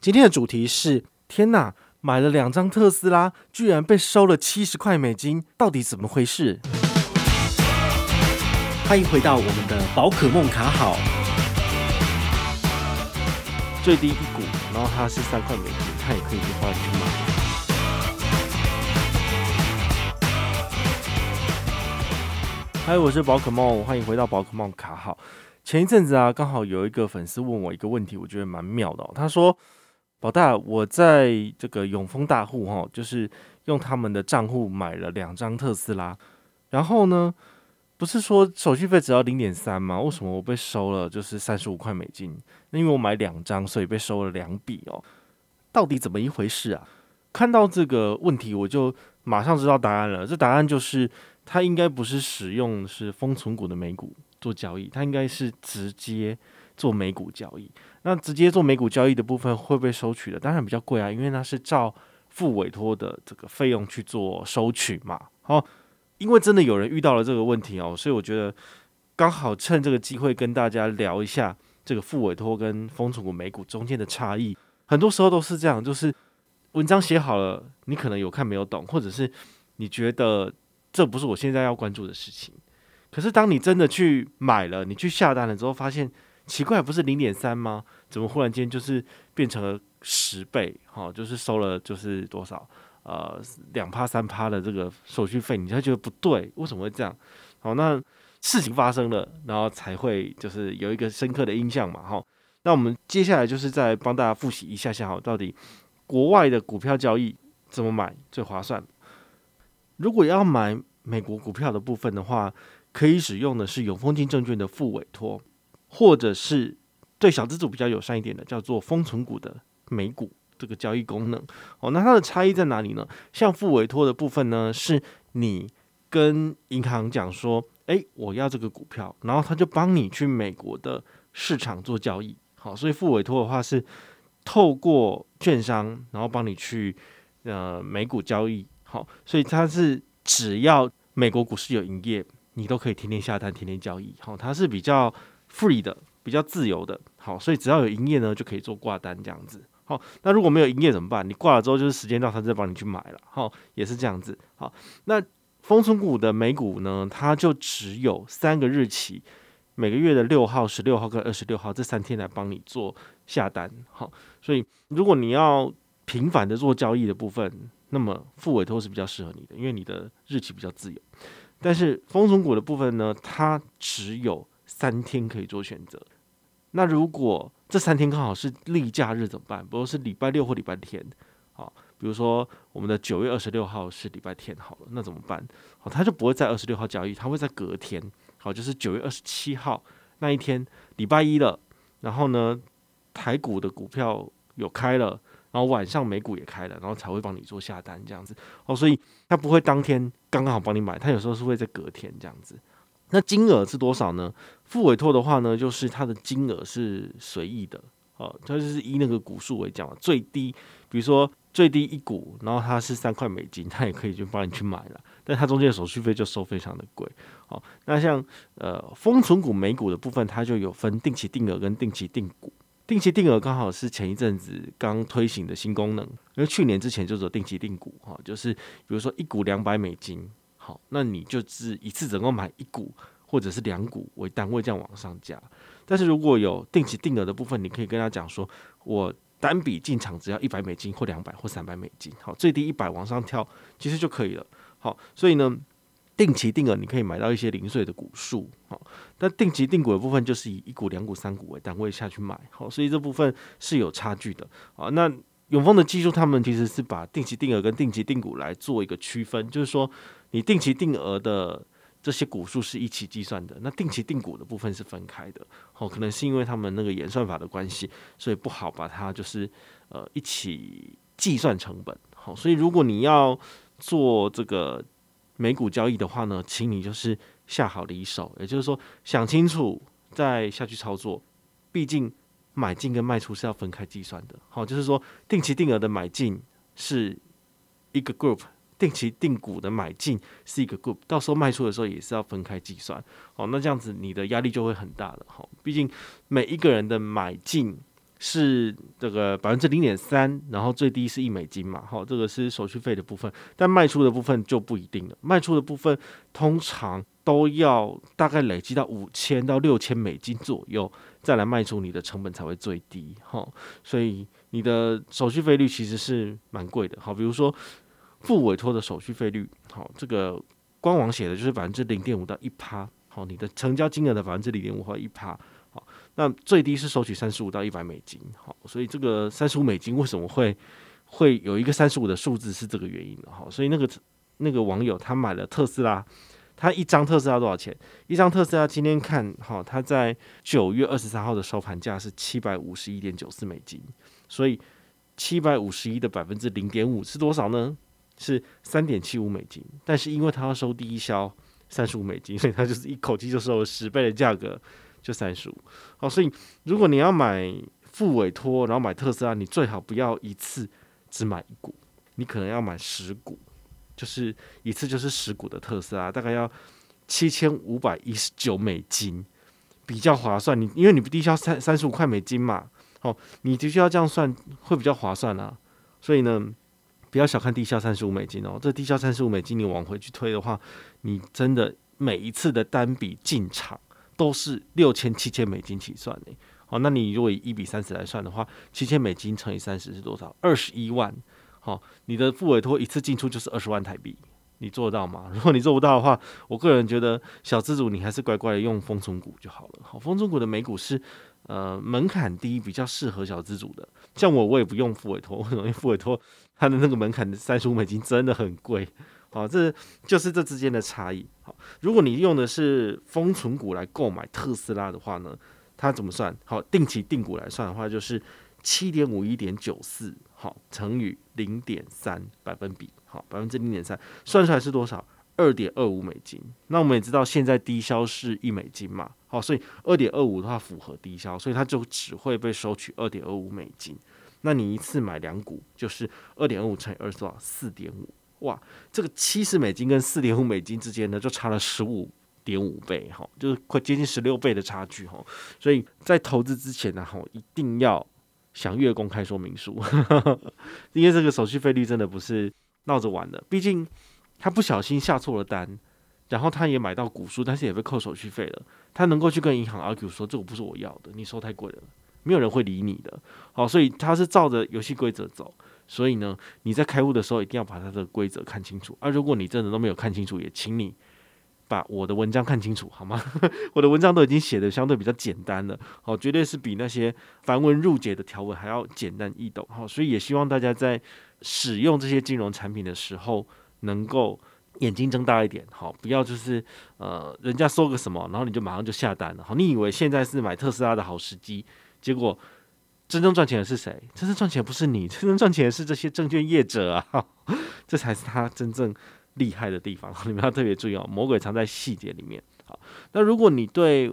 今天的主题是：天哪，买了两张特斯拉，居然被收了七十块美金，到底怎么回事？欢迎回到我们的宝可梦卡好，最低一股，然后它是三块美金，它也可以去花去买。嗨，我是宝可梦，欢迎回到宝可梦卡好。前一阵子啊，刚好有一个粉丝问我一个问题，我觉得蛮妙的哦。他说。宝大，我在这个永丰大户哈，就是用他们的账户买了两张特斯拉，然后呢，不是说手续费只要零点三吗？为什么我被收了就是三十五块美金？那因为我买两张，所以被收了两笔哦。到底怎么一回事啊？看到这个问题，我就马上知道答案了。这答案就是，他应该不是使用是封存股的美股做交易，他应该是直接做美股交易。那直接做美股交易的部分会被收取的，当然比较贵啊，因为那是照付委托的这个费用去做收取嘛。好，因为真的有人遇到了这个问题哦，所以我觉得刚好趁这个机会跟大家聊一下这个付委托跟风存股美股中间的差异。很多时候都是这样，就是文章写好了，你可能有看没有懂，或者是你觉得这不是我现在要关注的事情。可是当你真的去买了，你去下单了之后，发现。奇怪，不是零点三吗？怎么忽然间就是变成了十倍？哈，就是收了就是多少？呃，两趴三趴的这个手续费，你才觉得不对，为什么会这样？好，那事情发生了，然后才会就是有一个深刻的印象嘛。哈，那我们接下来就是再帮大家复习一下下，哈，到底国外的股票交易怎么买最划算？如果要买美国股票的部分的话，可以使用的是永丰金证券的副委托。或者是对小资主比较友善一点的，叫做封存股的美股这个交易功能哦。那它的差异在哪里呢？像复委托的部分呢，是你跟银行讲说，诶，我要这个股票，然后他就帮你去美国的市场做交易。好，所以复委托的话是透过券商，然后帮你去呃美股交易。好，所以它是只要美国股市有营业，你都可以天天下单，天天交易。好，它是比较。Free 的比较自由的，好，所以只要有营业呢，就可以做挂单这样子。好，那如果没有营业怎么办？你挂了之后，就是时间到，他再帮你去买了。好，也是这样子。好，那丰存股的美股呢，它就只有三个日期，每个月的六号、十六号跟二十六号这三天来帮你做下单。好，所以如果你要频繁的做交易的部分，那么复委托是比较适合你的，因为你的日期比较自由。但是丰存股的部分呢，它只有三天可以做选择，那如果这三天刚好是例假日怎么办？比如是礼拜六或礼拜天，好，比如说我们的九月二十六号是礼拜天，好了，那怎么办？好，他就不会在二十六号交易，他会在隔天，好，就是九月二十七号那一天，礼拜一了，然后呢，台股的股票有开了，然后晚上美股也开了，然后才会帮你做下单这样子，哦，所以他不会当天刚刚好帮你买，他有时候是会在隔天这样子。那金额是多少呢？付委托的话呢，就是它的金额是随意的，哦，它就是以那个股数为讲，最低，比如说最低一股，然后它是三块美金，它也可以就帮你去买了，但它中间的手续费就收非常的贵，好，那像呃封存股每股的部分，它就有分定期定额跟定期定股，定期定额刚好是前一阵子刚推行的新功能，因为去年之前就是定期定股，哈，就是比如说一股两百美金。好，那你就是一次只能够买一股或者是两股为单位这样往上加。但是如果有定期定额的部分，你可以跟他讲说，我单笔进场只要一百美金或两百或三百美金，好，最低一百往上跳其实就可以了。好，所以呢，定期定额你可以买到一些零碎的股数，好，但定期定股的部分就是以一股、两股、三股为单位下去买，好，所以这部分是有差距的。啊，那。永丰的技术，他们其实是把定期定额跟定期定股来做一个区分，就是说，你定期定额的这些股数是一起计算的，那定期定股的部分是分开的。哦，可能是因为他们那个演算法的关系，所以不好把它就是呃一起计算成本。好，所以如果你要做这个美股交易的话呢，请你就是下好离手，也就是说想清楚再下去操作，毕竟。买进跟卖出是要分开计算的，好，就是说定期定额的买进是一个 group，定期定股的买进是一个 group，到时候卖出的时候也是要分开计算，好，那这样子你的压力就会很大了，好，毕竟每一个人的买进是这个百分之零点三，然后最低是一美金嘛，好，这个是手续费的部分，但卖出的部分就不一定了。卖出的部分通常都要大概累积到五千到六千美金左右，再来卖出你的成本才会最低，哈，所以你的手续费率其实是蛮贵的，好，比如说复委托的手续费率，好，这个官网写的就是百分之零点五到一趴，好，你的成交金额的百分之零点五或一趴。好那最低是收取三十五到一百美金，好，所以这个三十五美金为什么会会有一个三十五的数字是这个原因的，好，所以那个那个网友他买了特斯拉，它一张特斯拉多少钱？一张特斯拉今天看，好，它在九月二十三号的收盘价是七百五十一点九四美金，所以七百五十一的百分之零点五是多少呢？是三点七五美金，但是因为它要收第一销三十五美金，所以它就是一口气就收了十倍的价格。就三十五，好，所以如果你要买复委托，然后买特斯拉，你最好不要一次只买一股，你可能要买十股，就是一次就是十股的特斯拉，大概要七千五百一十九美金，比较划算。你因为你不低消三三十五块美金嘛，哦，你的确要这样算会比较划算啊。所以呢，不要小看低消三十五美金哦，这低消三十五美金你往回去推的话，你真的每一次的单笔进场。都是六千七千美金起算的，哦，那你如果以一比三十来算的话，七千美金乘以三十是多少？二十一万，好，你的副委托一次进出就是二十万台币，你做得到吗？如果你做不到的话，我个人觉得小资主你还是乖乖的用丰存股就好了。好，丰存股的美股是呃门槛低，比较适合小资主的。像我，我也不用副委托，为什么？因为复委托它的那个门槛的三十五美金真的很贵。好，这就是这之间的差异。好，如果你用的是丰存股来购买特斯拉的话呢，它怎么算？好，定期定股来算的话，就是七点五一点九四，好，乘以零点三百分比，好，百分之零点三，算出来是多少？二点二五美金。那我们也知道现在低消是一美金嘛，好，所以二点二五的话符合低消，所以它就只会被收取二点二五美金。那你一次买两股，就是二点二五乘以二是多少？四点五。哇，这个七十美金跟四点五美金之间呢，就差了十五点五倍哈，就是快接近十六倍的差距哈。所以在投资之前呢，哈，一定要详阅公开说明书，因为这个手续费率真的不是闹着玩的。毕竟他不小心下错了单，然后他也买到股数，但是也被扣手续费了。他能够去跟银行 argue 说，这个不是我要的，你收太贵了，没有人会理你的。好，所以他是照着游戏规则走。所以呢，你在开户的时候一定要把他的规则看清楚。而、啊、如果你真的都没有看清楚，也请你把我的文章看清楚，好吗？我的文章都已经写的相对比较简单了，好，绝对是比那些繁文缛节的条文还要简单易懂。好，所以也希望大家在使用这些金融产品的时候，能够眼睛睁大一点，好，不要就是呃，人家说个什么，然后你就马上就下单了。好，你以为现在是买特斯拉的好时机，结果。真正赚钱的是谁？真正赚钱不是你，真正赚钱的是这些证券业者啊！这才是他真正厉害的地方，你们要特别注意哦。魔鬼藏在细节里面。好，那如果你对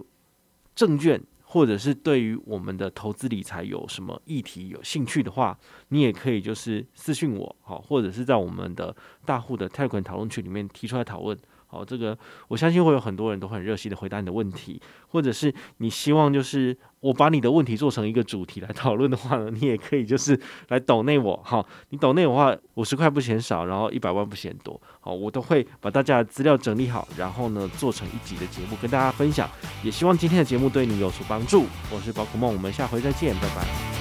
证券或者是对于我们的投资理财有什么议题有兴趣的话，你也可以就是私信我，好，或者是在我们的大户的泰管讨论区里面提出来讨论。好，这个我相信会有很多人都很热心的回答你的问题，或者是你希望就是我把你的问题做成一个主题来讨论的话呢，你也可以就是来抖内我，好，你抖内的话五十块不嫌少，然后一百万不嫌多，好，我都会把大家的资料整理好，然后呢做成一集的节目跟大家分享，也希望今天的节目对你有所帮助。我是宝可梦，我们下回再见，拜拜。